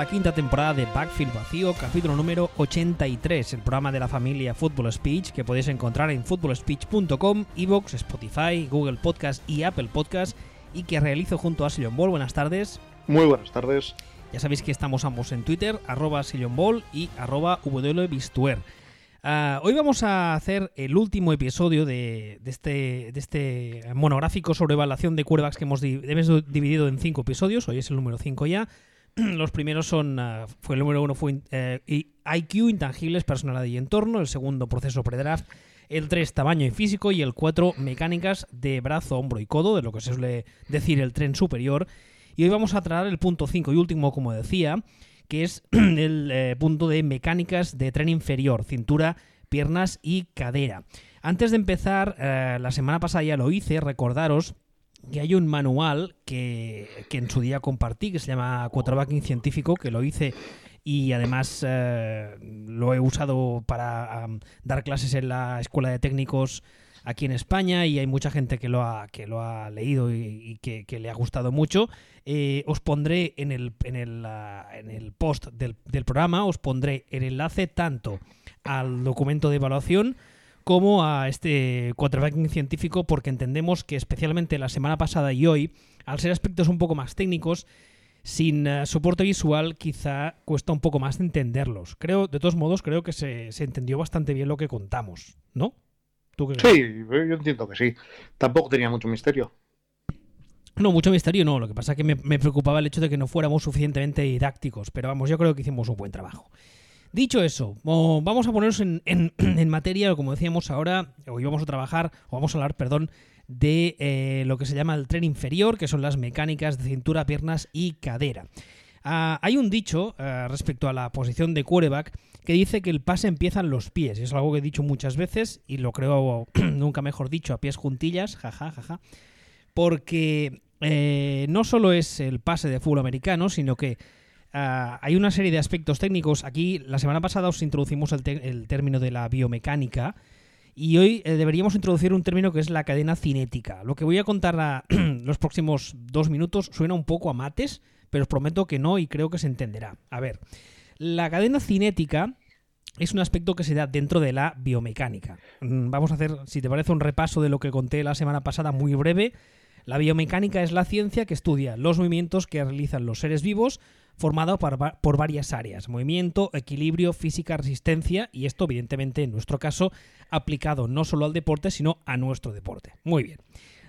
La quinta temporada de Backfield Vacío, capítulo número 83, el programa de la familia Football Speech que podéis encontrar en footballspeech.com, Evox, Spotify, Google Podcast y Apple Podcast y que realizo junto a Sillon Ball. Buenas tardes. Muy buenas tardes. Ya sabéis que estamos ambos en Twitter, arroba Sillon Ball y arroba WBistuer. Uh, hoy vamos a hacer el último episodio de, de, este, de este monográfico sobre evaluación de quarterbacks que hemos, di hemos dividido en cinco episodios. Hoy es el número 5 ya. Los primeros son, uh, fue el número uno fue IQ, intangibles, personalidad y entorno. El segundo, proceso predraft. El 3, tamaño y físico. Y el 4, mecánicas de brazo, hombro y codo, de lo que se suele decir el tren superior. Y hoy vamos a tratar el punto 5 y último, como decía, que es el eh, punto de mecánicas de tren inferior, cintura, piernas y cadera. Antes de empezar, eh, la semana pasada ya lo hice, recordaros que hay un manual que, que en su día compartí, que se llama Quarterbacking Científico, que lo hice y además eh, lo he usado para dar clases en la Escuela de Técnicos aquí en España y hay mucha gente que lo ha, que lo ha leído y, que, le ha gustado mucho. Eh, os pondré en el, en el, uh, en el post del, del, programa, os pondré el enlace tanto al documento de evaluación como a este quarterbacking científico porque entendemos que especialmente la semana pasada y hoy, al ser aspectos un poco más técnicos, sin uh, soporte visual quizá cuesta un poco más entenderlos. Creo, de todos modos, creo que se, se entendió bastante bien lo que contamos, ¿no? Sí, yo entiendo que sí. Tampoco tenía mucho misterio. No, mucho misterio no. Lo que pasa es que me, me, preocupaba el hecho de que no fuéramos suficientemente didácticos. Pero vamos, yo creo que hicimos un buen trabajo. Dicho eso, vamos a ponernos en, en, en materia, como decíamos ahora, hoy vamos a trabajar, o vamos a hablar, perdón, de eh, lo que se llama el tren inferior, que son las mecánicas de cintura, piernas y cadera. Uh, hay un dicho uh, respecto a la posición de quarterback que dice que el pase empieza en los pies. Es algo que he dicho muchas veces y lo creo nunca mejor dicho, a pies juntillas, jaja, jaja. Porque eh, no solo es el pase de fútbol americano, sino que uh, hay una serie de aspectos técnicos. Aquí, la semana pasada os introducimos el, el término de la biomecánica. Y hoy eh, deberíamos introducir un término que es la cadena cinética. Lo que voy a contar a los próximos dos minutos suena un poco a mates, pero os prometo que no y creo que se entenderá. A ver, la cadena cinética es un aspecto que se da dentro de la biomecánica. Vamos a hacer, si te parece, un repaso de lo que conté la semana pasada muy breve. La biomecánica es la ciencia que estudia los movimientos que realizan los seres vivos formado por, varias áreas, movimiento, equilibrio, física, resistencia y esto evidentemente en nuestro caso aplicado no solo al deporte sino a nuestro deporte. Muy bien.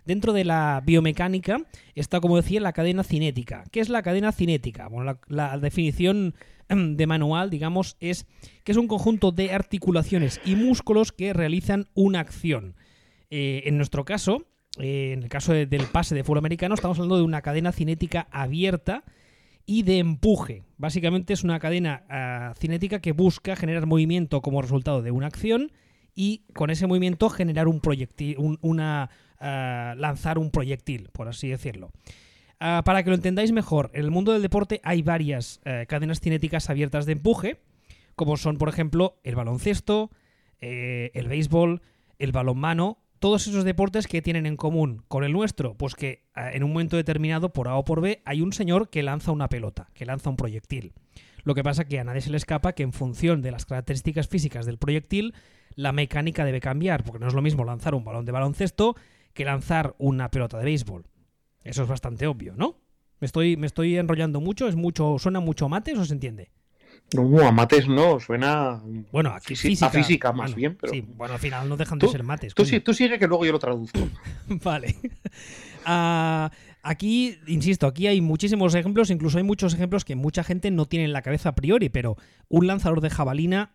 Dentro de la biomecánica está, como decía, la cadena cinética. ¿Qué es la cadena cinética? Bueno, la, definición de manual, digamos, es que es un conjunto de articulaciones y músculos que realizan una acción. Eh, en nuestro caso, eh, en el caso de, del pase de fútbol americano, estamos hablando de una cadena cinética abierta y de empuje. Básicamente es una cadena uh, cinética que busca generar movimiento como resultado de una acción y con ese movimiento generar un proyectil, un, una, uh, lanzar un proyectil, por así decirlo. Uh, para que lo entendáis mejor, en el mundo del deporte hay varias uh, cadenas cinéticas abiertas de empuje, como son, por ejemplo, el baloncesto, eh, el béisbol, el balonmano, todos esos deportes que tienen en común con el nuestro, pues que uh, en un momento determinado, por A o por B, hay un señor que lanza una pelota, que lanza un proyectil. Lo que pasa que a nadie se le escapa que en función de las características físicas del proyectil, la mecánica debe cambiar, porque no es lo mismo lanzar un balón de baloncesto que lanzar una pelota de béisbol. Eso es bastante obvio, ¿no? Me estoy, me estoy enrollando mucho, es mucho, suena mucho a mates o se entiende. No, a mates no, suena bueno, a física, a física más bueno, bien, pero sí, bueno, al final no dejan de tú, ser mates. Tú, tú sigue que luego yo lo traduzco. vale. Uh, aquí, insisto, aquí hay muchísimos ejemplos, incluso hay muchos ejemplos que mucha gente no tiene en la cabeza a priori, pero un lanzador de jabalina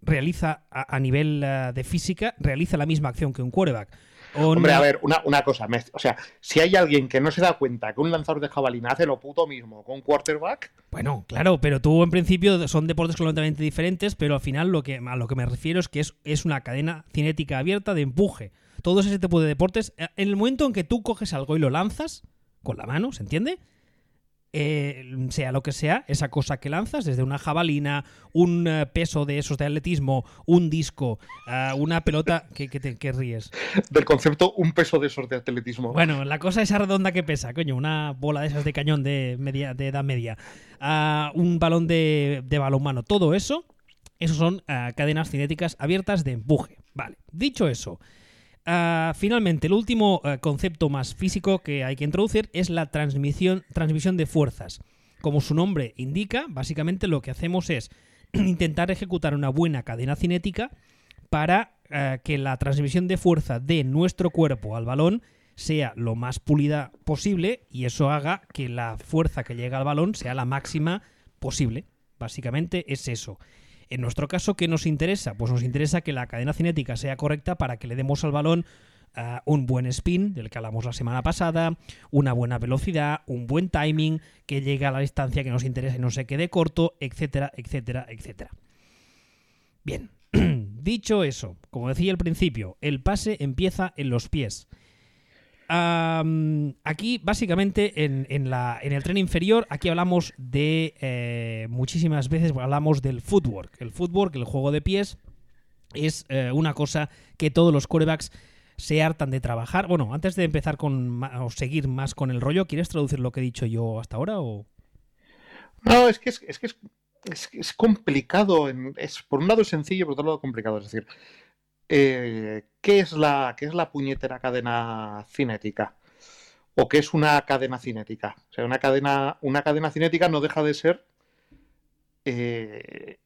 realiza a, a nivel uh, de física, realiza la misma acción que un quarterback. Hombre, a ver, una, una cosa, me, o sea, si hay alguien que no se da cuenta que un lanzador de jabalina hace lo puto mismo con un quarterback. Bueno, claro, pero tú en principio son deportes completamente diferentes, pero al final lo que, a lo que me refiero es que es, es una cadena cinética abierta de empuje. Todos ese tipo de deportes, en el momento en que tú coges algo y lo lanzas con la mano, ¿se entiende? Eh, sea lo que sea, esa cosa que lanzas, desde una jabalina, un eh, peso de esos de atletismo, un disco, uh, una pelota. ¿Qué, qué, te, ríes? Del concepto un peso de esos de atletismo. Bueno, la cosa esa redonda que pesa, coño, una bola de esas de cañón de, media, de edad media, uh, un balón de, de balonmano, todo eso, esos son uh, cadenas cinéticas abiertas de empuje. Vale, dicho eso. Uh, finalmente, el último uh, concepto más físico que hay que introducir es la transmisión, transmisión de fuerzas. Como su nombre indica, básicamente lo que hacemos es intentar ejecutar una buena cadena cinética para uh, que la transmisión de fuerza de nuestro cuerpo al balón sea lo más pulida posible y eso haga que la fuerza que llega al balón sea la máxima posible. Básicamente es eso. En nuestro caso, ¿qué nos interesa? Pues nos interesa que la cadena cinética sea correcta para que le demos al balón uh, un buen spin, del que hablamos la semana pasada, una buena velocidad, un buen timing, que llegue a la distancia que nos interesa y no se quede corto, etcétera, etcétera, etcétera. Bien, dicho eso, como decía al principio, el pase empieza en los pies. Aquí, básicamente, en, el tren inferior, aquí hablamos de eh, muchísimas veces hablamos del footwork. El footwork, el juego de pies, es eh, una cosa que todos los quarterbacks se hartan de trabajar. Bueno, antes de empezar con o seguir más con el rollo, ¿quieres traducir lo que he dicho yo hasta ahora? O... No, es que es, complicado. Es, por un lado es sencillo, por otro lado complicado. Es decir, eh, ¿qué, es la, ¿qué es la puñetera cadena cinética? ¿O qué es una cadena cinética? O sea, una cadena, una cadena cinética no deja de ser eh,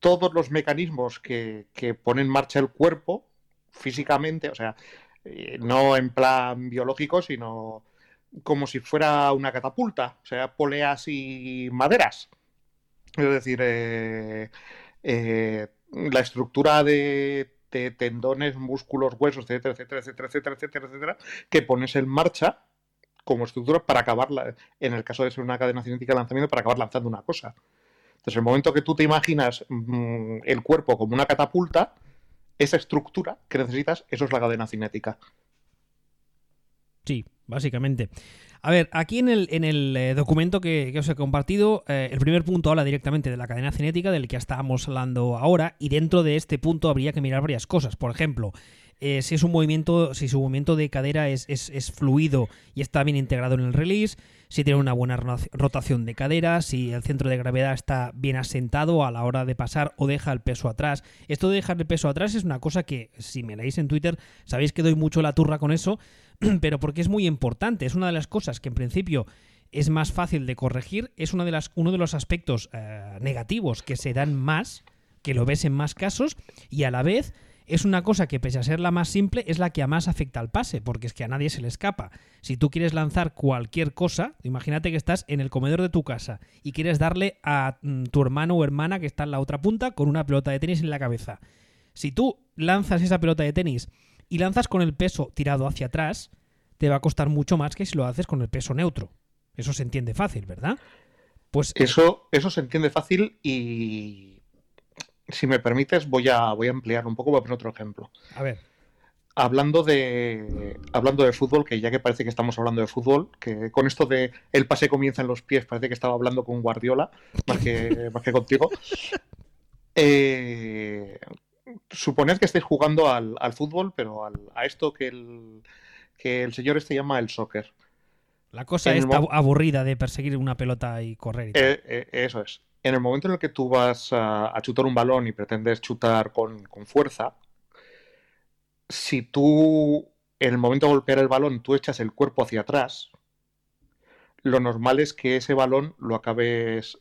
todos los mecanismos que, que pone en marcha el cuerpo físicamente, o sea, eh, no en plan biológico, sino como si fuera una catapulta, o sea, poleas y maderas. Es decir, la estructura de tendones, músculos, huesos, etcétera, etcétera, etcétera, etcétera, etcétera, etcétera, que pones en marcha como estructura para acabar, en el caso de ser una cadena cinética de lanzamiento, para acabar lanzando una cosa. Entonces, el momento que tú te imaginas mmm, el cuerpo como una catapulta, esa estructura que necesitas, eso es la cadena cinética. Sí, básicamente. A ver, aquí en el, en el eh, documento que, os he compartido, eh, el primer punto habla directamente de la cadena cinética, del que estábamos hablando ahora, y dentro de este punto habría que mirar varias cosas. Por ejemplo, eh, si es un movimiento, si su movimiento de cadera es, es, es, fluido y está bien integrado en el release, si tiene una buena rotación de cadera, si el centro de gravedad está bien asentado a la hora de pasar o deja el peso atrás. Esto de dejar el peso atrás es una cosa que, si me leéis en Twitter, sabéis que doy mucho la turra con eso, pero porque es muy importante. Es una de las cosas que en principio es más fácil de corregir, es una de las, uno de los aspectos eh, negativos que se dan más, que lo ves en más casos, y a la vez es una cosa que pese a ser la más simple es la que a más afecta al pase, porque es que a nadie se le escapa. Si tú quieres lanzar cualquier cosa, imagínate que estás en el comedor de tu casa y quieres darle a mm, tu hermano o hermana que está en la otra punta con una pelota de tenis en la cabeza. Si tú lanzas esa pelota de tenis y lanzas con el peso tirado hacia atrás, te va a costar mucho más que si lo haces con el peso neutro. Eso se entiende fácil, ¿verdad? Pues eso, eso se entiende fácil y si me permites, voy a, voy a ampliar un poco, voy a poner otro ejemplo. A ver. Hablando de, hablando de fútbol, que ya que parece que estamos hablando de fútbol, que con esto de el pase comienza en los pies, parece que estaba hablando con Guardiola, más que, más que contigo. Eh, suponed que estáis jugando al, al fútbol, pero al, a esto que el, que el señor este llama el soccer. La cosa está aburrida de perseguir una pelota y correr. Y eh, eh, eso es en el momento en el que tú vas a, a chutar un balón y pretendes chutar con, con, fuerza, si tú en el momento de golpear el balón tú echas el cuerpo hacia atrás, lo normal es que ese balón lo acabes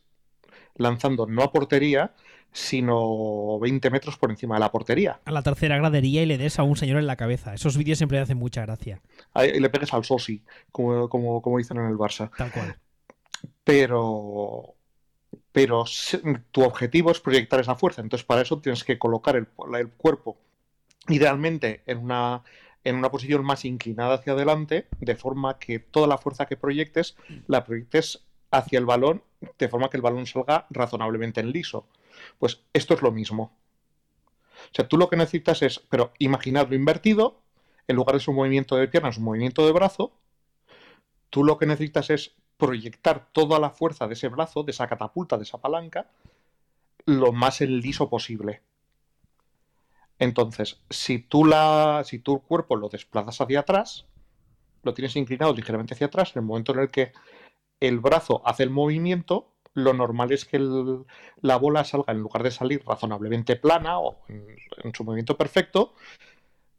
lanzando no a portería, sino 20 metros por encima de la portería. A la tercera gradería y le des a un señor en la cabeza. Esos vídeos siempre hacen mucha gracia. Y le pegues al sosi, como, como, como dicen en el Barça. Tal cual. Pero pero tu objetivo es proyectar esa fuerza. Entonces, para eso tienes que colocar el, el cuerpo idealmente en una, en una posición más inclinada hacia adelante, de forma que toda la fuerza que proyectes la proyectes hacia el balón, de forma que el balón salga razonablemente en liso. Pues esto es lo mismo. O sea, tú lo que necesitas es, pero imaginadlo invertido, en lugar de su movimiento de piernas, un movimiento de brazo, tú lo que necesitas es proyectar toda la fuerza de ese brazo, de esa catapulta, de esa palanca, lo más en liso posible. Entonces, si tú la, si tu cuerpo lo desplazas hacia atrás, lo tienes inclinado ligeramente hacia atrás, en el momento en el que el brazo hace el movimiento, lo normal es que la bola salga, en lugar de salir razonablemente plana o en, su movimiento perfecto,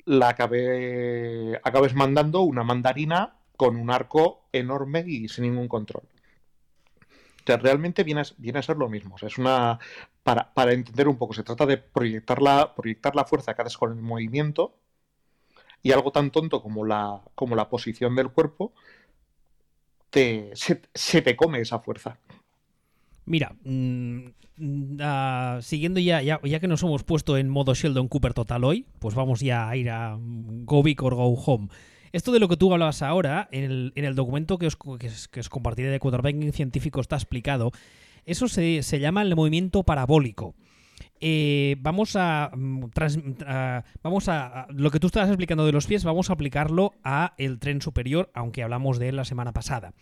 la acabes mandando una mandarina con un arco enorme y sin ningún control. realmente viene a, viene a ser lo mismo. es una. Para, entender un poco, se trata de proyectar la, proyectar la fuerza que haces con el movimiento y algo tan tonto como la, como la posición del cuerpo se, te come esa fuerza. Mira, mm, ah, siguiendo ya, ya, ya, que nos hemos puesto en modo Sheldon Cooper total hoy, pues vamos ya a ir a Go Big or Go Home. Esto de lo que tú hablabas ahora, en el, documento que os, que, os compartiré de quarterbacking científico está explicado, eso se, llama el movimiento parabólico. Eh, vamos a, mm, vamos a, lo que tú estabas explicando de los pies vamos a aplicarlo a el tren superior aunque hablamos de él la semana pasada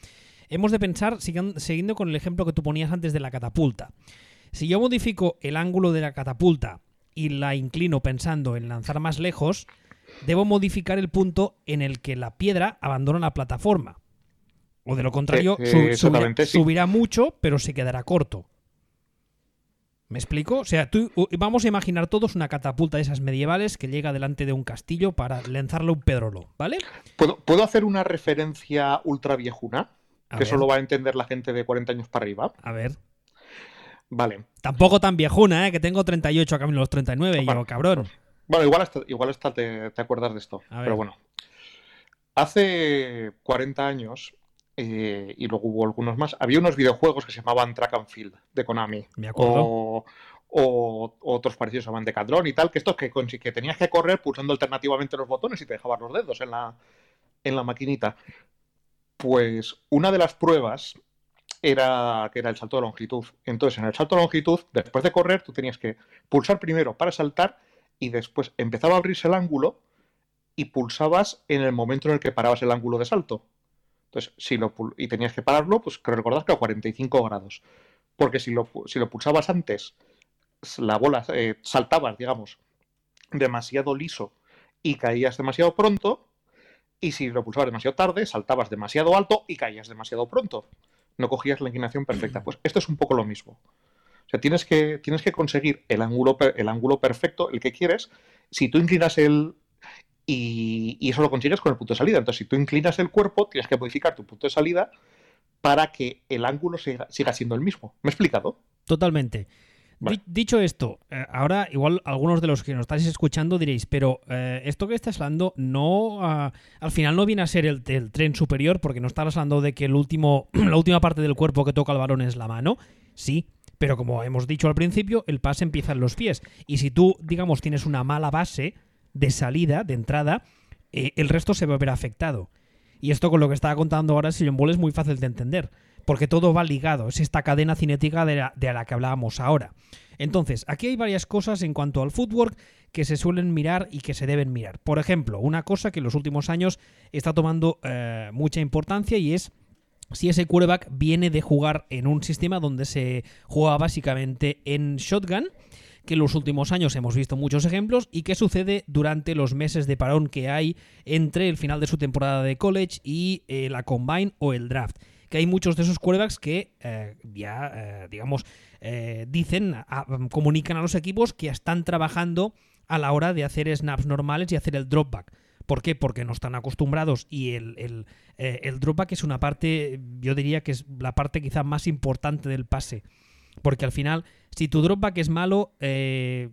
hemos de pensar siguiendo con el ejemplo que tú ponías antes de la catapulta si yo modifico el ángulo de la catapulta y la inclino pensando en lanzar más lejos debo modificar el punto en el que la piedra abandona la plataforma. O de lo contrario, eh, subirá, mucho, pero se quedará corto. ¿Me explico? O sea, tú, vamos a imaginar todos una catapulta de esas medievales que llega delante de un castillo para lanzarle un pedrolo, ¿vale? ¿Puedo, hacer una referencia ultra viejuna? que solo va a entender la gente de 40 años para arriba. A ver. Vale. Tampoco tan viejuna, ¿eh? Que tengo 38 a camino los 39 y yo, cabrón. Bueno, igual hasta, igual te, acuerdas de esto. Pero bueno. Hace 40 años, eh, y luego hubo algunos más, había unos videojuegos que se llamaban Track and Field de Konami. Me acuerdo. O, otros parecidos llamaban Decathlon y tal, que estos que, que tenías que correr pulsando alternativamente los botones y te dejabas los dedos en la, en la maquinita. Pues una de las pruebas era que era el salto de longitud. Entonces, en el salto de longitud, después de correr, tú tenías que pulsar primero para saltar y después empezaba a abrirse el ángulo y pulsabas en el momento en el que parabas el ángulo de salto. Entonces, si lo y tenías que pararlo, pues creo recordar que a 45 grados. Porque si lo, si lo pulsabas antes, la bola eh, saltabas, digamos, demasiado liso y caías demasiado pronto. Y si lo pulsabas demasiado tarde, saltabas demasiado alto y caías demasiado pronto. No cogías la inclinación perfecta. Pues esto es un poco lo mismo. O sea, tienes que, tienes que conseguir el ángulo, el ángulo perfecto, el que quieres. Si tú inclinas el... Y, eso lo consigues con el punto de salida. Entonces, si tú inclinas el cuerpo, tienes que modificar tu punto de salida para que el ángulo siga, siendo el mismo. ¿Me he explicado? Totalmente. Dicho esto, eh, ahora igual algunos de los que nos estáis escuchando diréis, pero eh, esto que estás hablando no ah, al final no viene a ser el, el, tren superior porque no estás hablando de que el último, la última parte del cuerpo que toca el balón es la mano. Sí, pero como hemos dicho al principio, el pase empieza en los pies. Y si tú, digamos, tienes una mala base de salida, de entrada, eh, el resto se va a ver afectado. Y esto con lo que estaba contando ahora Sillon Ball es muy fácil de entender, porque todo va ligado, es esta cadena cinética de la, que hablábamos ahora. Entonces, aquí hay varias cosas en cuanto al footwork que se suelen mirar y que se deben mirar. Por ejemplo, una cosa que en los últimos años está tomando eh, mucha importancia y es si ese quarterback viene de jugar en un sistema donde se juega básicamente en shotgun, que en los últimos años hemos visto muchos ejemplos, y que sucede durante los meses de parón que hay entre el final de su temporada de college y eh, la combine o el draft. Que hay muchos de esos quarterbacks que eh, ya, eh, digamos, dicen, comunican a los equipos que están trabajando a la hora de hacer snaps normales y hacer el dropback. ¿Por qué? Porque no están acostumbrados y el, el, eh, dropback es una parte, yo diría que es la parte quizá más importante del pase. Porque al final, si tu dropback es malo, eh,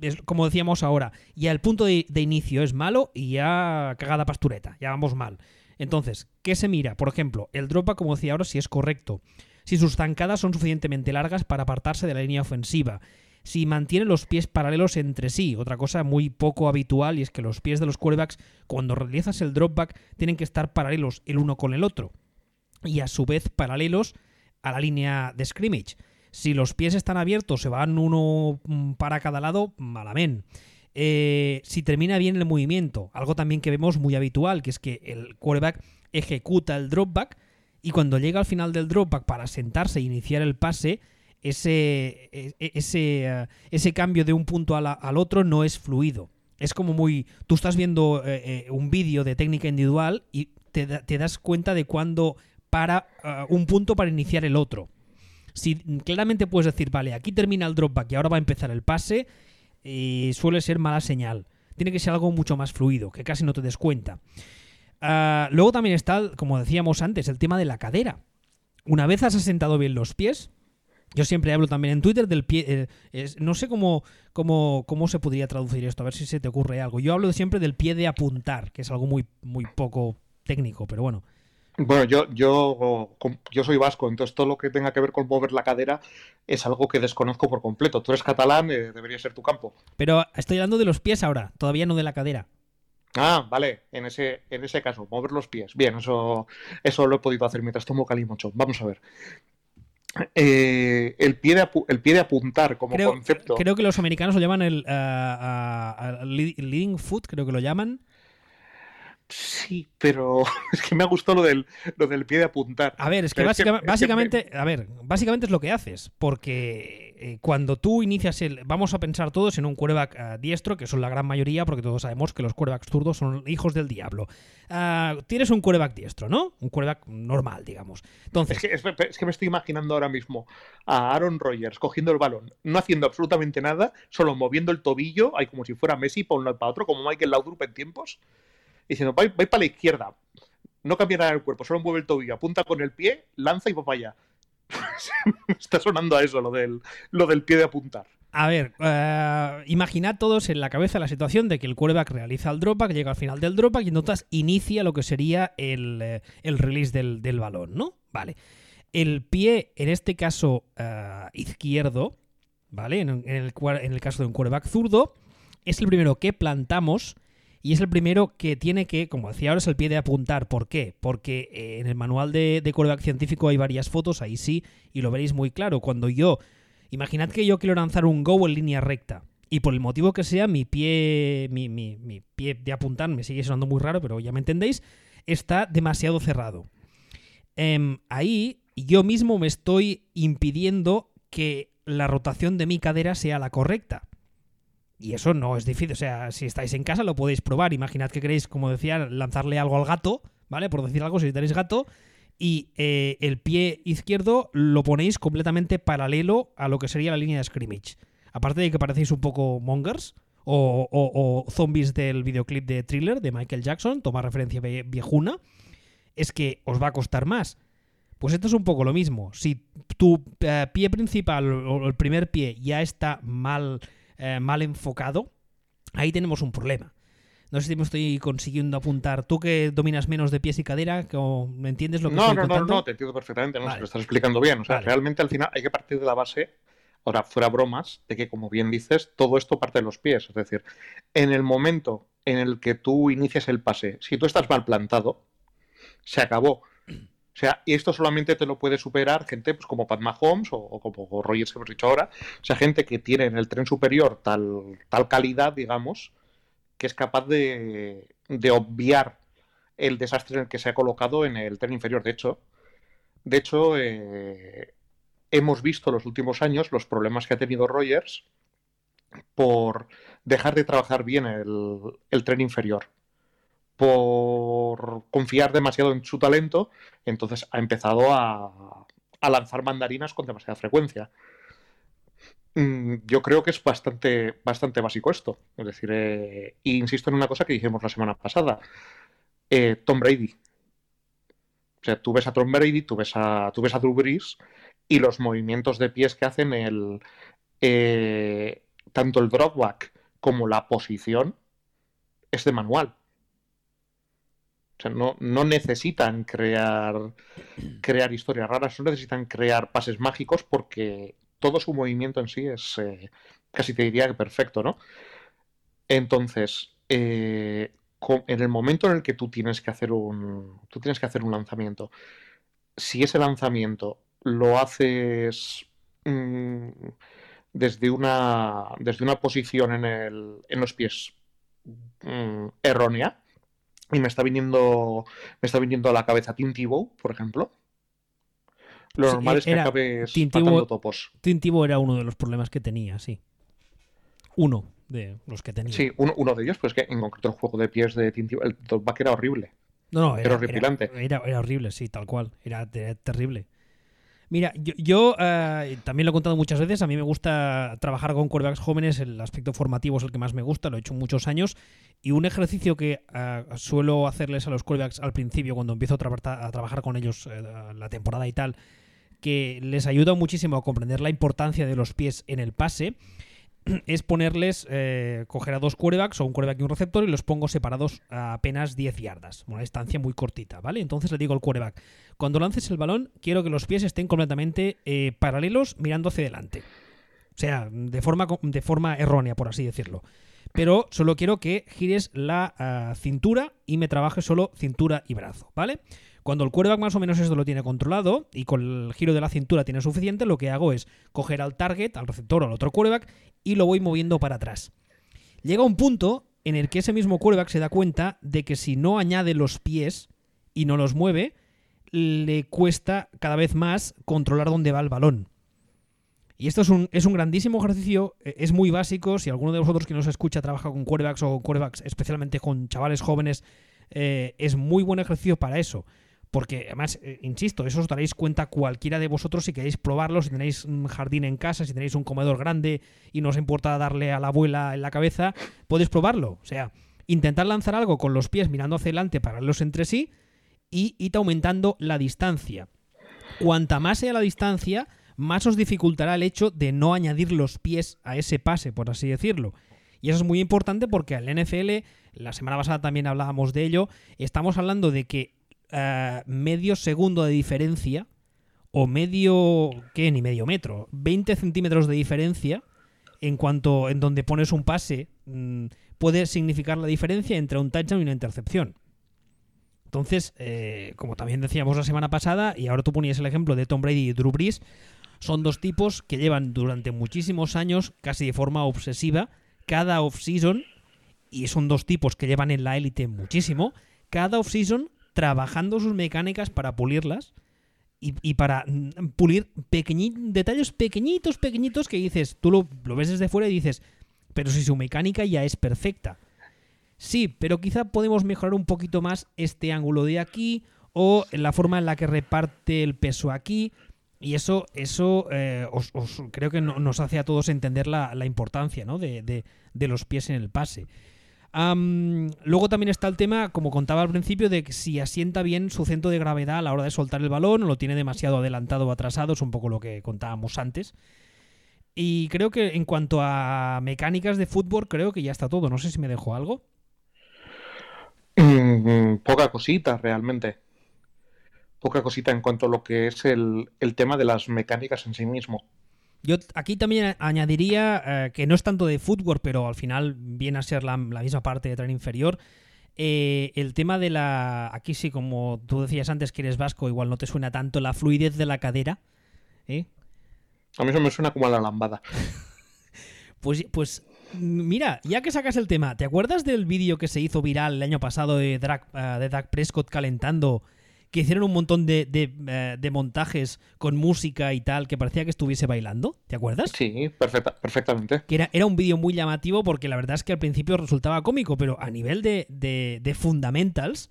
es, como decíamos ahora, ya el punto de, inicio es malo y ya cagada pastureta, ya vamos mal. Entonces, ¿qué se mira? Por ejemplo, el dropback, como decía ahora, si es correcto. Si sus zancadas son suficientemente largas para apartarse de la línea ofensiva si mantiene los pies paralelos entre sí. Otra cosa muy poco habitual y es que los pies de los quarterbacks, cuando realizas el dropback, tienen que estar paralelos el uno con el otro. Y a su vez paralelos a la línea de scrimmage. Si los pies están abiertos, se van uno mm, para cada lado, malamente. Eh, si termina bien el movimiento, algo también que vemos muy habitual, que es que el quarterback ejecuta el dropback y cuando llega al final del dropback para sentarse e iniciar el pase, ese, e, e, ese, eh, ese cambio de un punto al otro no es fluido. Es como muy... Tú estás viendo eh, un vídeo de técnica individual y te, das cuenta de cuándo para un punto para iniciar el otro. Si claramente puedes decir, vale, aquí termina el dropback y ahora va a empezar el pase, suele ser mala señal. Tiene que ser algo mucho más fluido, que casi no te des cuenta. Ah, luego también está, como decíamos antes, el tema de la cadera. Una vez has asentado bien los pies, yo siempre hablo también en Twitter del pie. Eh, no sé cómo, cómo, cómo, se podría traducir esto, a ver si se te ocurre algo. Yo hablo siempre del pie de apuntar, que es algo muy, muy poco técnico, pero bueno. Bueno, yo, yo, yo soy vasco, entonces todo lo que tenga que ver con mover la cadera es algo que desconozco por completo. Tú eres catalán, eh, debería ser tu campo. Pero estoy hablando de los pies ahora, todavía no de la cadera. Ah, vale, en ese, en ese caso, mover los pies. Bien, eso, eso lo he podido hacer mientras tomo calimocho. Vamos a ver. Eh, el, pie de el pie de apuntar como concepto. Creo que los americanos lo llaman el uh, leading foot, creo que lo llaman. Sí, pero es que me ha gustado lo del, lo del pie de apuntar. A ver, es que, básicamente, a ver, básicamente es lo que haces, porque eh, cuando tú inicias el, vamos a pensar todos en un quarterback ah, diestro, que son la gran mayoría, porque todos sabemos que los quarterbacks zurdos son hijos del diablo. Ah, tienes un quarterback diestro, ¿no? Un quarterback normal, digamos. Entonces, es que, es que me estoy imaginando ahora mismo a Aaron Rodgers cogiendo el balón, no haciendo absolutamente nada, solo moviendo el tobillo, hay como si fuera Messi para un lado para otro, como Michael Laudrup en tiempos diciendo, vais, para la izquierda, no cambia nada el cuerpo, solo mueve el tobillo, apunta con el pie, lanza y va para allá. Está sonando a eso lo del, lo del pie de apuntar. A ver, uh, imaginad todos en la cabeza la situación de que el quarterback realiza el dropback, llega al final del dropback y entonces inicia lo que sería el, eh, release del, balón, ¿no? Vale. El pie, en este caso eh, izquierdo, ¿vale? En, el, en el caso de un quarterback zurdo, es el primero que plantamos y es el primero que tiene que, como decía ahora, es el pie de apuntar. ¿Por qué? Porque eh, en el manual de, de científico hay varias fotos, ahí sí, y lo veréis muy claro. Cuando yo, imaginad que yo quiero lanzar un go en línea recta, y por el motivo que sea, mi pie, mi, mi, pie de apuntar, me sigue sonando muy raro, pero ya me entendéis, está demasiado cerrado. Em, ahí yo mismo me estoy impidiendo que la rotación de mi cadera sea la correcta. Y eso no es difícil. O sea, si estáis en casa lo podéis probar. Imaginad que queréis, como decía, lanzarle algo al gato, ¿vale? Por decir algo, si tenéis gato. Y eh, el pie izquierdo lo ponéis completamente paralelo a lo que sería la línea de scrimmage. Aparte de que parecéis un poco mongers o, zombies del videoclip de Thriller de Michael Jackson, toma referencia viejuna, es que os va a costar más. Pues esto es un poco lo mismo. Si tu eh, pie principal o el primer pie ya está mal eh, mal enfocado, ahí tenemos un problema. No sé si me estoy consiguiendo apuntar. Tú que dominas menos de pies y cadera, ¿me entiendes lo que no, estoy no, No, no, te entiendo perfectamente, no, lo estás explicando bien. O sea, realmente al final hay que partir de la base, ahora fuera bromas, de que como bien dices, todo esto parte de los pies. Es decir, en el momento en el que tú inicias el pase, si tú estás mal plantado, se acabó. O sea, y esto solamente te lo puede superar gente pues, como Pat Mahomes o, como Rogers que hemos dicho ahora. O sea, gente que tiene en el tren superior tal, tal calidad, digamos, que es capaz de, obviar el desastre en el que se ha colocado en el tren inferior. De hecho, de hecho eh, hemos visto los últimos años los problemas que ha tenido Rogers por dejar de trabajar bien el, el tren inferior por confiar demasiado en su talento, entonces ha empezado a, lanzar mandarinas con demasiada frecuencia. Mm, yo creo que es bastante, bastante básico esto. Es decir, eh, insisto en una cosa que dijimos la semana pasada. Eh, Tom Brady. O sea, tú ves a Tom Brady, tú ves a, tú ves a Drew Brees y los movimientos de pies que hacen el, eh, tanto el dropback como la posición es de manual no, necesitan crear, crear historias raras, no necesitan crear pases mágicos porque todo su movimiento en sí es eh, casi te diría que perfecto, ¿no? Entonces, eh, en el momento en el que tú tienes que hacer un. Tú tienes que hacer un lanzamiento. Si ese lanzamiento lo haces mm, desde una. desde una posición en, el, en los pies mm, errónea, y me está viniendo, me está viniendo a la cabeza Tim Tebow, por ejemplo. Lo Sí, normal es que era acabes Tintivo- matando topos. Tintivo era uno de los problemas que tenía, sí. Uno de los que tenía. Sí, uno, uno de ellos, pues que en concreto el juego de pies de Tintivo, el dropback era horrible. No, no, Era horripilante. Era, era horrible, sí, tal cual. Era, era terrible. Mira, yo, yo, eh, también lo he contado muchas veces. A mí me gusta trabajar con quarterbacks jóvenes. El aspecto formativo es el que más me gusta. Lo he hecho muchos años. Y un ejercicio que eh, suelo hacerles a los quarterbacks al principio, cuando empiezo a trabajar con ellos eh, la temporada y tal, que les ayuda muchísimo a comprender la importancia de los pies en el pase, es ponerles, eh, coger a dos quarterbacks o un quarterback y un receptor y los pongo separados a apenas 10 yardas, una distancia muy cortita, ¿vale? Entonces le digo al quarterback, cuando lances el balón, quiero que los pies estén completamente eh, paralelos mirando hacia adelante. O sea, de forma, de forma errónea, por así decirlo. Pero solo quiero que gires la ah, cintura y me trabajes solo cintura y brazo, ¿vale? Cuando el quarterback más o menos esto lo tiene controlado y con el giro de la cintura tiene suficiente, lo que hago es coger al target, al receptor o al otro quarterback y lo voy moviendo para atrás. Llega un punto en el que ese mismo quarterback se da cuenta de que si no añade los pies y no los mueve, le cuesta cada vez más controlar dónde va el balón. Y esto es un, es un grandísimo ejercicio, eh, es muy básico. Si alguno de vosotros que nos escucha trabaja con quarterbacks o con quarterbacks, especialmente con chavales jóvenes, eh, es muy buen ejercicio para eso. Porque además, eh, insisto, eso os daréis cuenta cualquiera de vosotros si queréis probarlo, si tenéis un jardín en casa, si tenéis un comedor grande y no os importa darle a la abuela en la cabeza, podéis probarlo. O sea, intentar lanzar algo con los pies mirando hacia adelante, pararlos entre sí y ir aumentando la distancia. Cuanta más sea la distancia, más os dificultará el hecho de no añadir los pies a ese pase, por así decirlo. Y eso es muy importante porque al NFL, la semana pasada también hablábamos de ello, estamos hablando de que medio segundo de diferencia, o medio, ¿qué? Ni medio metro, 20 centímetros de diferencia en cuanto en donde pones un pase mm, puede significar la diferencia entre un touchdown y una intercepción. Entonces, eh, como también decíamos la semana pasada, y ahora tú ponías el ejemplo de Tom Brady y Drew Brees, son dos tipos que llevan durante muchísimos años, casi de forma obsesiva, cada off-season, y son dos tipos que llevan en la élite muchísimo, cada off-season trabajando sus mecánicas para pulirlas y, para mm, pulir pequeñi- detalles pequeñitos, pequeñitos que dices, tú lo, ves desde fuera y dices, pero si su mecánica ya es perfecta. Sí, pero quizá podemos mejorar un poquito más este ángulo de aquí o la forma en la que reparte el peso aquí. Y eso, eso eh, os, creo que no- nos hace a todos entender la, la importancia ¿no? de- de los pies en el pase. Luego también está el tema, como contaba al principio, de que si asienta bien su centro de gravedad a la hora de soltar el balón o lo tiene demasiado adelantado o atrasado, es un poco lo que contábamos antes. Y creo que en cuanto a mecánicas de fútbol, creo que ya está todo. No sé si me dejo algo. Mm, poca cosita, realmente. Poca cosita en cuanto a lo que es el tema de las mecánicas en sí mismo. Yo aquí también añadiría eh, que no es tanto de fútbol, pero al final viene a ser la, la misma parte de tren inferior. eh, el tema de la. Aquí sí, como tú decías antes que eres vasco, igual no te suena tanto la fluidez de la cadera. ¿eh? A mí eso me suena como a la lambada. Pues, pues mira, ya que sacas el tema, ¿te acuerdas del vídeo que se hizo viral el año pasado de Dak, eh, de Dak Prescott calentando? Que hicieron un montón de, de, eh, de montajes con música y tal, que parecía que estuviese bailando. ¿Te acuerdas? Sí, perfecta, perfectamente. que era, era un vídeo muy llamativo porque la verdad es que al principio resultaba cómico, pero a nivel de, de- fundamentals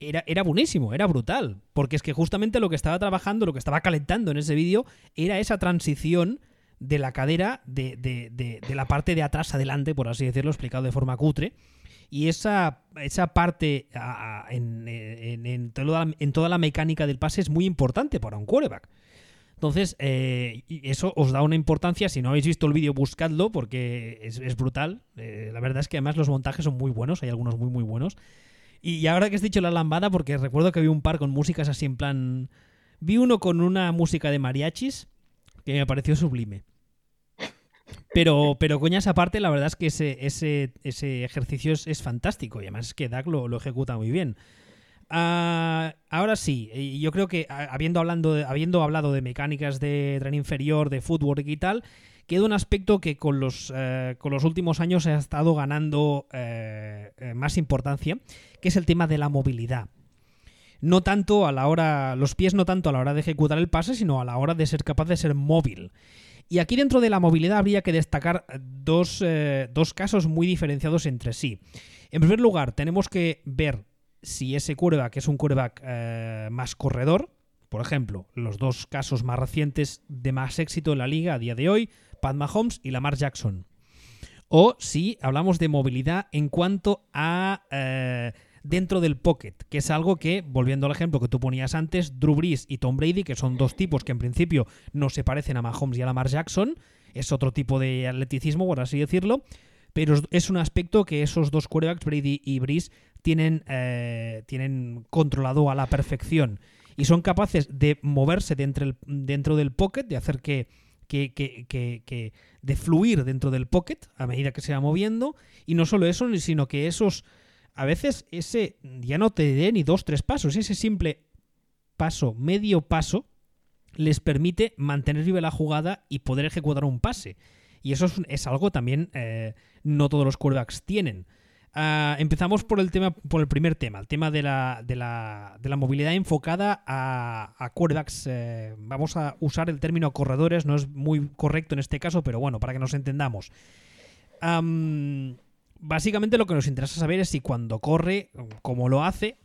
era, era buenísimo, era brutal. Porque es que justamente lo que estaba trabajando, lo que estaba calentando en ese vídeo, era esa transición de la cadera de, de- de- de la parte de atrás adelante, por así decirlo, explicado de forma cutre. Y esa, esa parte en, en- en toda, la- mecánica del pase es muy importante para un quarterback. Entonces, eh, eso os da una importancia. Si no habéis visto el vídeo, buscadlo porque es, brutal. Eh, la verdad es que además los montajes son muy buenos, hay algunos muy, muy buenos. Y ahora que has dicho la lambada, porque recuerdo que vi un par con músicas así en plan. Vi uno con una música de mariachis que me pareció sublime. Pero, pero coñas aparte, la verdad es que ese, ese, ese ejercicio es, fantástico y además es que Dak lo, lo ejecuta muy bien. Ah, ahora sí, yo creo que ah, habiendo, hablando de- habiendo hablado de mecánicas de tren inferior, de fútbol y tal, queda un aspecto que con los, eh, con los últimos años ha estado ganando eh, eh, más importancia, que es el tema de la movilidad. no tanto a la hora, los pies no tanto a la hora de ejecutar el pase, sino a la hora de ser capaz de ser móvil. Y aquí dentro de la movilidad habría que destacar dos, eh, dos casos muy diferenciados entre sí. En primer lugar, tenemos que ver si ese quarterback es un quarterback eh, más corredor. Por ejemplo, los dos casos más recientes de más éxito en la liga a día de hoy, Pat Mahomes y Lamar Jackson. O si hablamos de movilidad en cuanto a eh, dentro del pocket, que es algo que, volviendo al ejemplo que tú ponías antes, Drew Brees y Tom Brady, que son dos tipos que en principio no se parecen a Mahomes y a Lamar Jackson, es otro tipo de atleticismo, por así decirlo, pero es un aspecto que esos dos quarterbacks, Brady y Brees, tienen, eh, tienen controlado a la perfección. Y son capaces de moverse dentro, dentro del pocket, de hacer que, que, que, que, de fluir dentro del pocket a medida que se va moviendo y no solo eso, sino que esos a veces ese ya no te dé ni dos, tres pasos, ese simple paso, medio paso, les permite mantener viva la jugada y poder ejecutar un pase. Y eso es, algo también eh, no todos los quarterbacks tienen. Ah, empezamos por el tema, por el primer tema, el tema de la, de la, de la movilidad enfocada a, a quarterbacks. Eh, vamos a usar el término corredores, no es muy correcto en este caso, pero bueno, para que nos entendamos básicamente lo que nos interesa saber es si cuando corre, cómo lo hace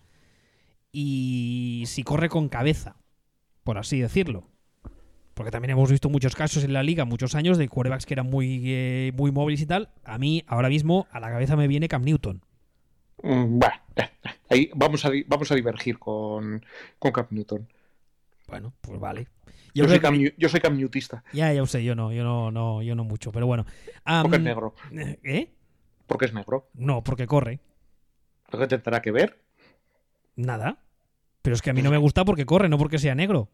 y si corre con cabeza, por así decirlo. Porque también hemos visto muchos casos en la liga, muchos años, de quarterbacks que eran muy, eh, muy móviles y tal. A mí, ahora mismo, a la cabeza me viene Cam Newton. Mm, bueno, ahí vamos a, vamos a divergir con, con Cam Newton. Bueno, pues vale. Yo, soy, cam, yo soy Newtista. Ya, ya lo sé, yo no, yo no, no, yo no mucho, pero bueno. Porque es negro. ¿Eh? Porque es negro. No, porque corre. ¿Lo que tendrá que ver? Nada. Pero es que a mí no me gusta porque corre, no porque sea negro.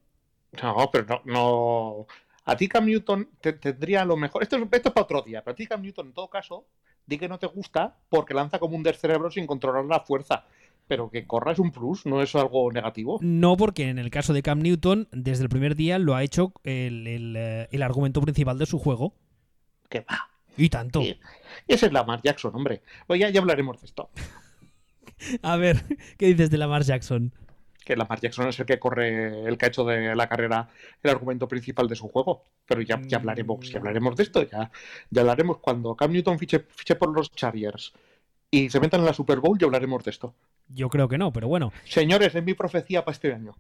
No, pero no. no... A ti Cam Newton te, tendría lo mejor. Esto es, esto para otro día, pero a ti Cam Newton, en todo caso, di que no te gusta porque lanza como un cerebro sin controlar la fuerza. Pero que corra es un plus, no es algo negativo. No, porque en el caso de Cam Newton, desde el primer día lo ha hecho el, el, eh, el argumento principal de su juego. Que va. Y tanto. Y, ese es Lamar Jackson, hombre. Pues ya, hablaremos de esto. A ver, ¿qué dices de Lamar Jackson? Que Lamar Jackson es el que corre, el que ha hecho de la carrera el argumento principal de su juego. Pero ya, ya hablaremos, ya hablaremos de esto, ya, ya hablaremos cuando Cam Newton fiche, por los Chargers y se metan en la Super Bowl, ya hablaremos de esto. Yo creo que no, pero bueno. Señores, es mi profecía para este año.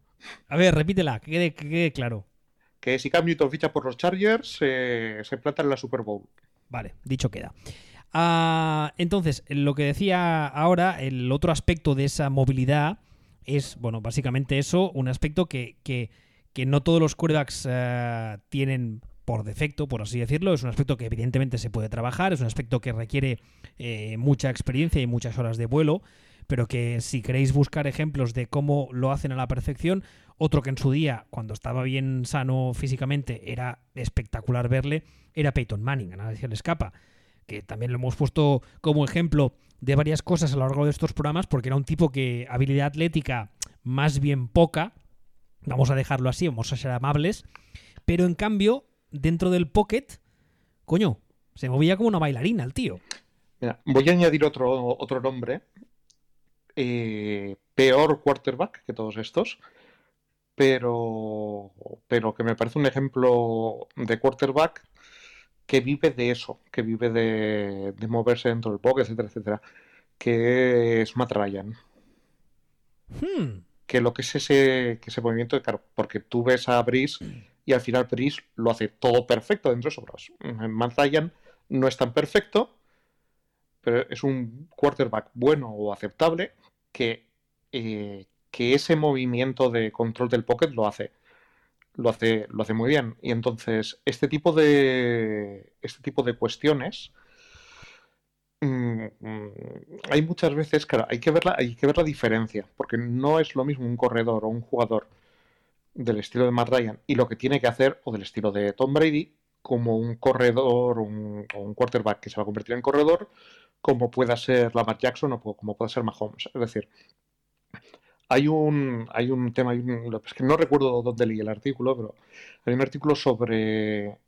A ver, repítela, que quede, claro. Que si Cam Newton ficha por los Chargers, se planta en la Super Bowl. Vale, dicho queda. Ah, entonces, lo que decía ahora, el otro aspecto de esa movilidad es, bueno, básicamente eso, un aspecto que, que, no todos los quarterbacks eh, tienen por defecto, por así decirlo. Es un aspecto que evidentemente se puede trabajar, es un aspecto que requiere eh, mucha experiencia y muchas horas de vuelo, pero que si queréis buscar ejemplos de cómo lo hacen a la perfección, otro que en su día, cuando estaba bien sano físicamente, era espectacular verle, era Peyton Manning, a nadie se le escapa, que también lo hemos puesto como ejemplo de varias cosas a lo largo de estos programas, porque era un tipo que habilidad atlética más bien poca, vamos a dejarlo así, vamos a ser amables, pero en cambio, dentro del pocket, coño, se movía como una bailarina el tío. Mira, voy a añadir otro, otro nombre, eh, peor quarterback que todos estos, pero, pero que me parece un ejemplo de quarterback que vive de eso, que vive de, moverse dentro del pocket, etcétera, etcétera, que es Matt Ryan. Hmm. Que lo que es ese, que ese movimiento, claro, porque tú ves a Brice y al final Brice lo hace todo perfecto dentro de esos Matt Ryan no es tan perfecto, pero es un quarterback bueno o aceptable que, eh, que ese movimiento de control del pocket lo hace. Lo hace, lo hace muy bien. Y entonces, este tipo de. Este tipo de cuestiones. Mm, hay muchas veces, claro, hay que, ver la, hay que ver la diferencia, porque no es lo mismo un corredor o un jugador del estilo de Matt Ryan y lo que tiene que hacer, o del estilo de Tom Brady, como un corredor un, o un quarterback que se va a convertir en corredor, como pueda ser Lamar Jackson o como pueda ser Mahomes. Es decir, hay un, hay un tema, es que no recuerdo dónde leí el artículo, pero hay un artículo sobre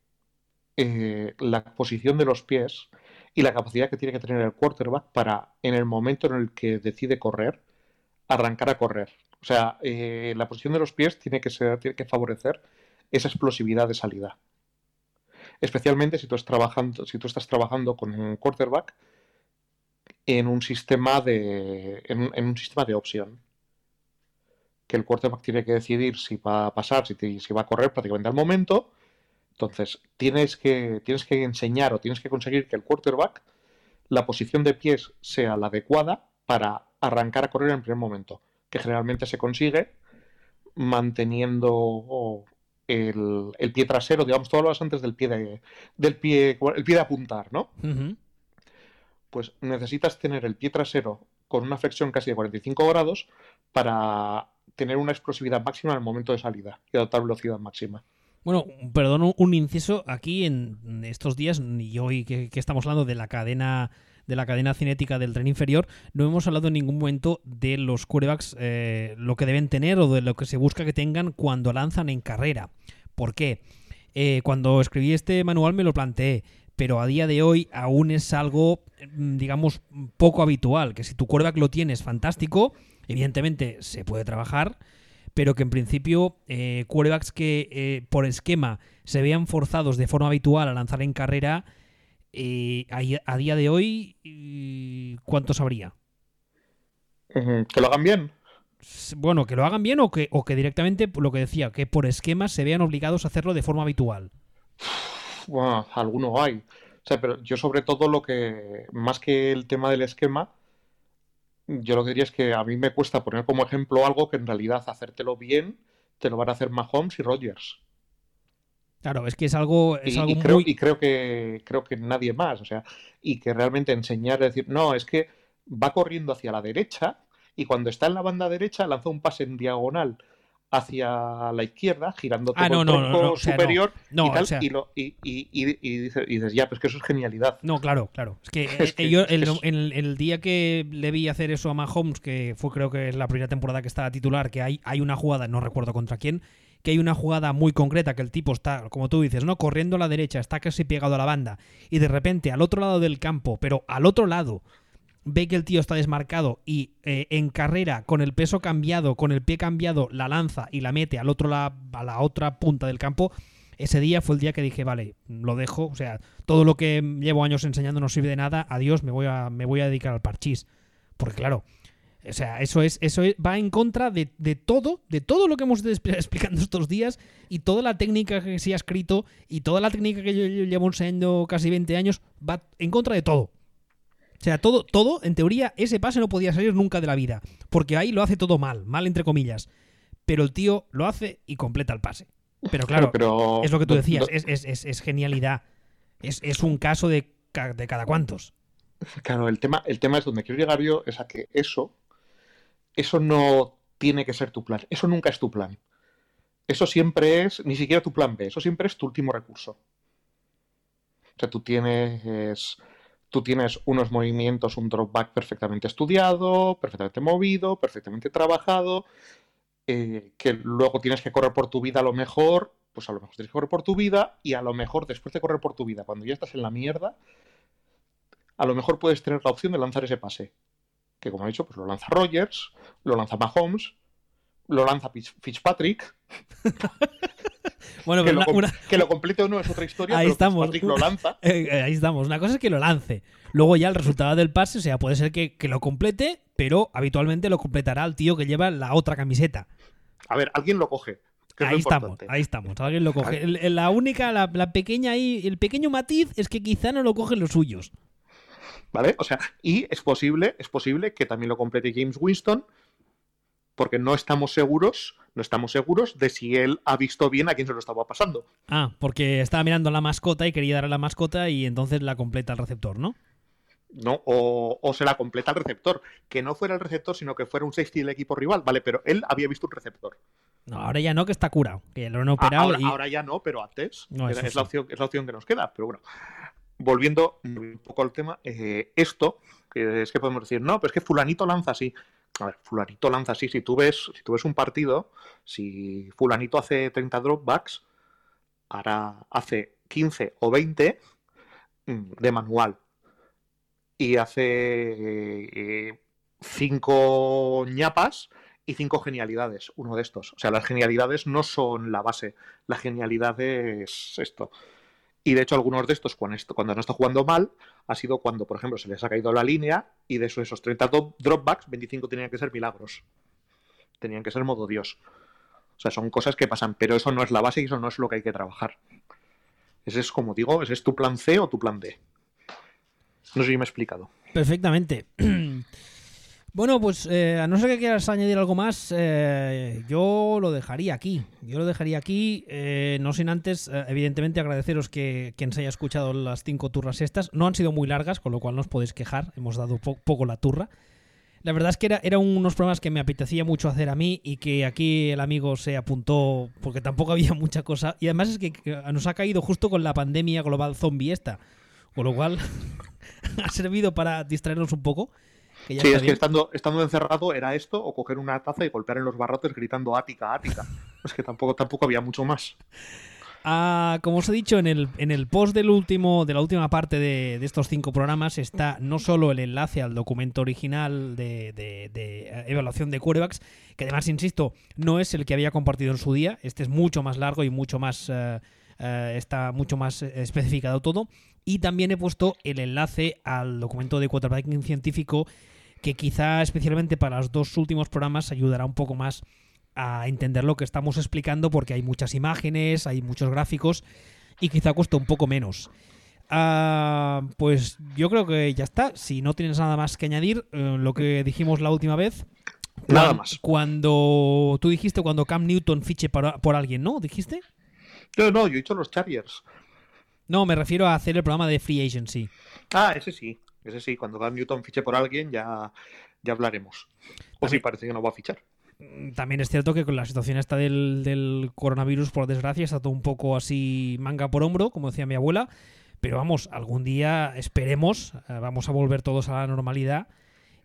eh, la posición de los pies y la capacidad que tiene que tener el quarterback para, en el momento en el que decide correr, arrancar a correr. O sea, eh, la posición de los pies tiene que, ser, tiene que favorecer esa explosividad de salida. Especialmente si tú, estás trabajando, si tú estás trabajando con un quarterback en un sistema de, en, un sistema de opción. Que el quarterback tiene que decidir si va a pasar, si, si va a correr prácticamente al momento. Entonces, tienes que, tienes que enseñar o tienes que conseguir que el quarterback, la posición de pies sea la adecuada para arrancar a correr en el primer momento que generalmente se consigue manteniendo el, pie trasero, digamos, todas las antes del pie de, del pie, el pie de apuntar, ¿no? Pues necesitas tener el pie trasero con una flexión casi de 45 grados para tener una explosividad máxima en el momento de salida y adoptar velocidad máxima. Bueno, perdón, un inciso aquí en estos días y hoy que estamos hablando de la cadena de la cadena cinética del tren inferior, no hemos hablado en ningún momento de los quarterbacks, eh, lo que deben tener o de lo que se busca que tengan cuando lanzan en carrera. ¿Por qué? Eh, cuando escribí este manual me lo planteé, pero a día de hoy aún es algo, mm, digamos, poco habitual, que si tu quarterback lo tienes, fantástico, evidentemente se puede trabajar, pero que en principio eh, quarterbacks que eh, por esquema se vean forzados de forma habitual a lanzar en carrera, eh, a, día de hoy, ¿cuántos habría? ¿Que lo hagan bien? Bueno, que lo hagan bien o que, o que directamente, lo que decía, que por esquemas se vean obligados a hacerlo de forma habitual. Bueno, alguno hay. O sea, pero yo sobre todo lo que, más que el tema del esquema, yo lo que diría es que a mí me cuesta poner como ejemplo algo que en realidad hacértelo bien te lo van a hacer Mahomes y Rogers. Claro, es que es algo, es y, creo, y creo que creo que nadie más, o sea, y que realmente enseñar, decir, no, es que va corriendo hacia la derecha y cuando está en la banda derecha lanza un pase en diagonal hacia la izquierda, girando ah, todo el tronco superior y tal, y, lo, y, y, dices, ya, pues que eso es genialidad. No, claro, claro. Es que, eh, yo el, el, día que le vi hacer eso a Mahomes, que fue creo que es la primera temporada que estaba titular, que hay, hay una jugada, no recuerdo contra quién, que hay una jugada muy concreta que el tipo está, como tú dices, ¿no? Corriendo a la derecha, está casi pegado a la banda, y de repente al otro lado del campo, pero al otro lado, ve que el tío está desmarcado y eh, en carrera, con el peso cambiado, con el pie cambiado, la lanza y la mete al otro a la otra punta del campo. Ese día fue el día que dije, vale, lo dejo. O sea, todo lo que llevo años enseñando no sirve de nada. Adiós, me voy a, me voy a dedicar al parchís. Porque claro, o sea, eso es, eso va en contra de, todo, de todo lo que hemos estado explicando estos días y toda la técnica que se ha escrito y toda la técnica que yo, llevo enseñando casi 20 años va en contra de todo. O sea, todo, todo, en teoría, ese pase no podía salir nunca de la vida. Porque ahí lo hace todo mal, mal entre comillas. Pero el tío lo hace y completa el pase. Pero claro, es lo que tú decías, es, genialidad. Es, un caso de, de cada cuantos. Claro, el tema, el tema es donde quiero llegar yo, es a que eso eso no tiene que ser tu plan. Eso nunca es tu plan. Eso siempre es, ni siquiera tu plan B, eso siempre es tu último recurso. O sea, tú tienes, tú tienes unos movimientos, un drop back perfectamente estudiado, perfectamente movido, perfectamente trabajado, eh, que luego tienes que correr por tu vida a lo mejor, pues a lo mejor tienes que correr por tu vida y a lo mejor después de correr por tu vida, cuando ya estás en la mierda, a lo mejor puedes tener la opción de lanzar ese pase que como he dicho, pues lo lanza Rogers, lo lanza Mahomes, lo lanza Fitzpatrick. bueno, que, lo, que, lo, complete o no es otra historia, ahí estamos. Fitzpatrick lo lanza. Eh, eh, ahí estamos. Una cosa es que lo lance. Luego ya el resultado del pase, o sea, puede ser que, lo complete, pero habitualmente lo completará el tío que lleva la otra camiseta. A ver, alguien lo coge. ahí estamos, ahí estamos. Alguien lo coge. la única, la, la, pequeña ahí, el pequeño matiz es que quizá no lo cogen los suyos. ¿Vale? O sea, y es posible, es posible que también lo complete James Winston, porque no estamos seguros, no estamos seguros de si él ha visto bien a quién se lo estaba pasando. Ah, porque estaba mirando a la mascota y quería dar a la mascota y entonces la completa el receptor, ¿no? No, o, se la completa el receptor. Que no fuera el receptor, sino que fuera un safety del equipo rival. Vale, pero él había visto un receptor. No, ahora ya no, que está curado. Que lo han operado. Ahora, ya no, pero antes. es, la opción, es la opción que nos queda. Pero bueno volviendo un poco al tema, eh, esto, es que podemos decir, no, pero es que fulanito lanza así. A ver, fulanito lanza así. Si tú ves, si tú ves un partido, si fulanito hace 30 dropbacks, ahora hace 15 o 20 mm, de manual. Y hace 5 eh, ñapas y cinco genialidades, uno de estos. O sea, las genialidades no son la base, la genialidad es esto. Y de hecho, algunos de estos, cuando no está jugando mal, ha sido cuando, por ejemplo, se les ha caído la línea y de esos, esos 30 dropbacks, 25 tenían que ser milagros. Tenían que ser modo Dios. O sea, son cosas que pasan, pero eso no es la base y eso no es lo que hay que trabajar. Ese es, como digo, ese es tu plan C o tu plan D. No sé si me he explicado. Perfectamente. Bueno, pues eh, a no ser que quieras añadir algo más, eh, yo lo dejaría aquí. Yo lo dejaría aquí, eh, no sin antes, evidentemente, agradeceros que quien se haya escuchado las cinco turras estas. No han sido muy largas, con lo cual no os podéis quejar. Hemos dado poco la turra. La verdad es que era, eran unos programas que me apetecía mucho hacer a mí y que aquí el amigo se apuntó porque tampoco había mucha cosa. Y además es que nos ha caído justo con la pandemia global zombie esta. Con lo cual ha servido para distraernos un poco sí, es que estando, estando encerrado era esto o coger una taza y golpear en los barrotes gritando ática, ática. Es que tampoco, tampoco había mucho más. Ah, como os he dicho, en el, en el post del último, de la última parte de, estos cinco programas está no solo el enlace al documento original de, de, evaluación de quarterbacks, que además, insisto, no es el que había compartido en su día. Este es mucho más largo y mucho más... Eh, eh, está mucho más especificado todo. Y también he puesto el enlace al documento de quarterbacking científico que quizá especialmente para los dos últimos programas ayudará un poco más a entender lo que estamos explicando porque hay muchas imágenes, hay muchos gráficos y quizá cuesta un poco menos. Ah, pues yo creo que ya está. Si no tienes nada más que añadir, eh, lo que dijimos la última vez. Nada más. Cuando tú dijiste cuando Cam Newton fiche por, por alguien, ¿no? ¿Dijiste? No, no, yo he dicho los Chargers. No, me refiero a hacer el programa de Free Agency. Ah, ese sí. Ese sí, cuando Cam Newton fiche por alguien ya, ya hablaremos. O si parece que no va a fichar. Mm, también es cierto que con la situación esta del, coronavirus, por desgracia, está todo un poco así manga por hombro, como decía mi abuela. Pero vamos, algún día esperemos, eh, vamos a volver todos a la normalidad.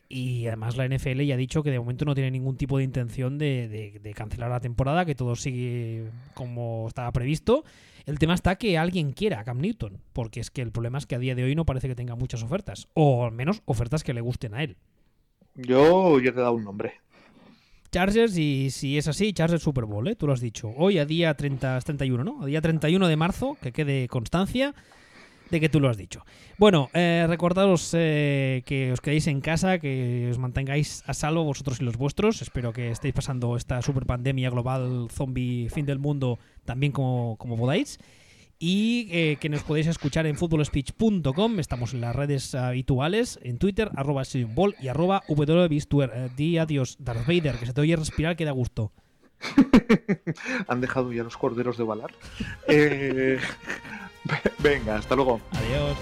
Y además la NFL ya ha dicho que de momento no tiene ningún tipo de intención de, de cancelar la temporada, que todo sigue como estaba previsto el tema está que alguien quiera a Cam Newton, porque es que el problema es que a día de hoy no parece que tenga muchas ofertas, o al menos ofertas que le gusten a él. Yo ya te he dado un nombre. Chargers, y si es así, Chargers Super Bowl, ¿eh? tú lo has dicho. Hoy a día 30, 31, ¿no? A día 31 de marzo, que quede constancia de que tú lo has dicho. Bueno, eh, recordaros eh, que os quedéis en casa, que os mantengáis a salvo vosotros y los vuestros. Espero que estéis pasando esta super pandemia global, zombie, fin del mundo, también como, como podáis. Y eh, que nos podéis escuchar en footballspeech.com. Estamos en las redes habituales, en Twitter, arroba y arroba di adiós, Darth Vader, que se te oye respirar, que da gusto. Han dejado ya los corderos de balar. eh... Venga, hasta luego. Adiós.